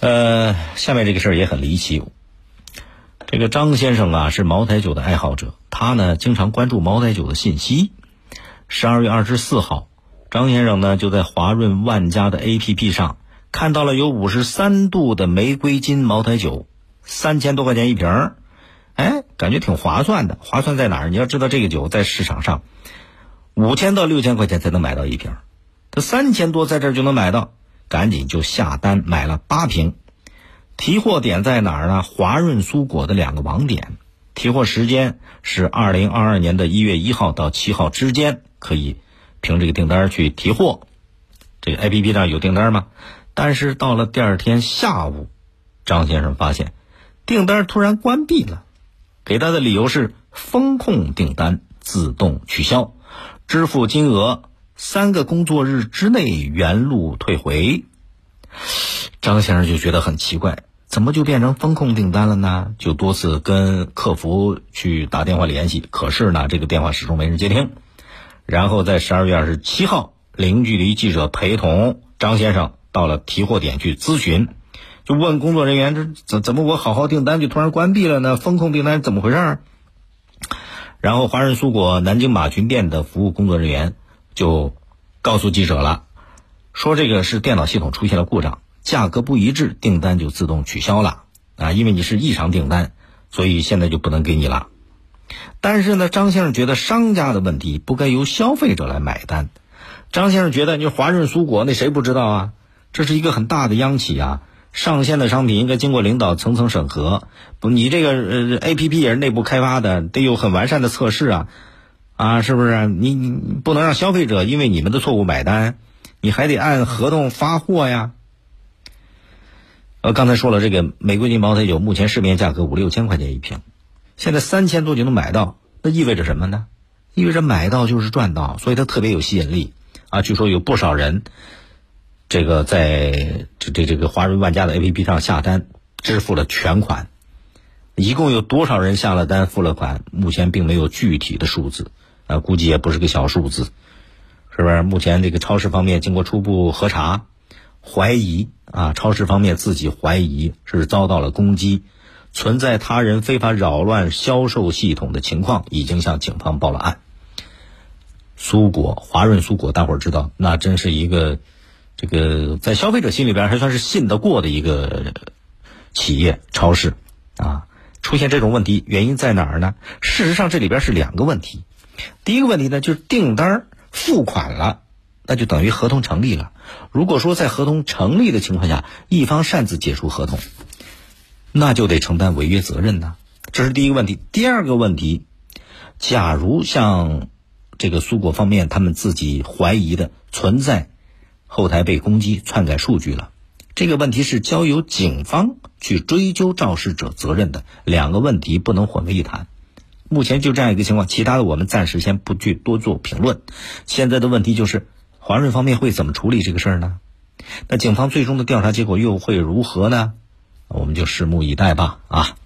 呃，下面这个事儿也很离奇。这个张先生啊是茅台酒的爱好者，他呢经常关注茅台酒的信息。十二月二十四号，张先生呢就在华润万家的 APP 上看到了有五十三度的玫瑰金茅台酒，三千多块钱一瓶儿，哎，感觉挺划算的。划算在哪儿？你要知道这个酒在市场上五千到六千块钱才能买到一瓶，这三千多在这儿就能买到。赶紧就下单买了八瓶，提货点在哪儿呢？华润蔬果的两个网点，提货时间是二零二二年的一月一号到七号之间，可以凭这个订单去提货。这个 A P P 上有订单吗？但是到了第二天下午，张先生发现订单突然关闭了，给他的理由是风控订单自动取消，支付金额。三个工作日之内原路退回，张先生就觉得很奇怪，怎么就变成风控订单了呢？就多次跟客服去打电话联系，可是呢，这个电话始终没人接听。然后在十二月二十七号，零距离记者陪同张先生到了提货点去咨询，就问工作人员：这怎怎么我好好订单就突然关闭了呢？风控订单怎么回事？然后华润苏果南京马群店的服务工作人员。就告诉记者了，说这个是电脑系统出现了故障，价格不一致，订单就自动取消了啊！因为你是异常订单，所以现在就不能给你了。但是呢，张先生觉得商家的问题不该由消费者来买单。张先生觉得，你华润苏果那谁不知道啊？这是一个很大的央企啊，上线的商品应该经过领导层层审核。不，你这个呃 A P P 也是内部开发的，得有很完善的测试啊。啊，是不是你你不能让消费者因为你们的错误买单？你还得按合同发货呀。呃，刚才说了，这个玫瑰金茅台酒目前市面价格五六千块钱一瓶，现在三千多就能买到，那意味着什么呢？意味着买到就是赚到，所以它特别有吸引力啊。据说有不少人，这个在这这这个华润万家的 A P P 上下单，支付了全款。一共有多少人下了单付了款？目前并没有具体的数字。啊，估计也不是个小数字，是不是？目前这个超市方面经过初步核查，怀疑啊，超市方面自己怀疑是遭到了攻击，存在他人非法扰乱销售系统的情况，已经向警方报了案。苏果华润苏果，大伙儿知道，那真是一个这个在消费者心里边还算是信得过的一个企业超市啊。出现这种问题，原因在哪儿呢？事实上，这里边是两个问题。第一个问题呢，就是订单付款了，那就等于合同成立了。如果说在合同成立的情况下，一方擅自解除合同，那就得承担违约责任呢。这是第一个问题。第二个问题，假如像这个苏果方面他们自己怀疑的存在后台被攻击、篡改数据了，这个问题是交由警方去追究肇事者责任的。两个问题不能混为一谈。目前就这样一个情况，其他的我们暂时先不去多做评论。现在的问题就是，华润方面会怎么处理这个事儿呢？那警方最终的调查结果又会如何呢？我们就拭目以待吧。啊。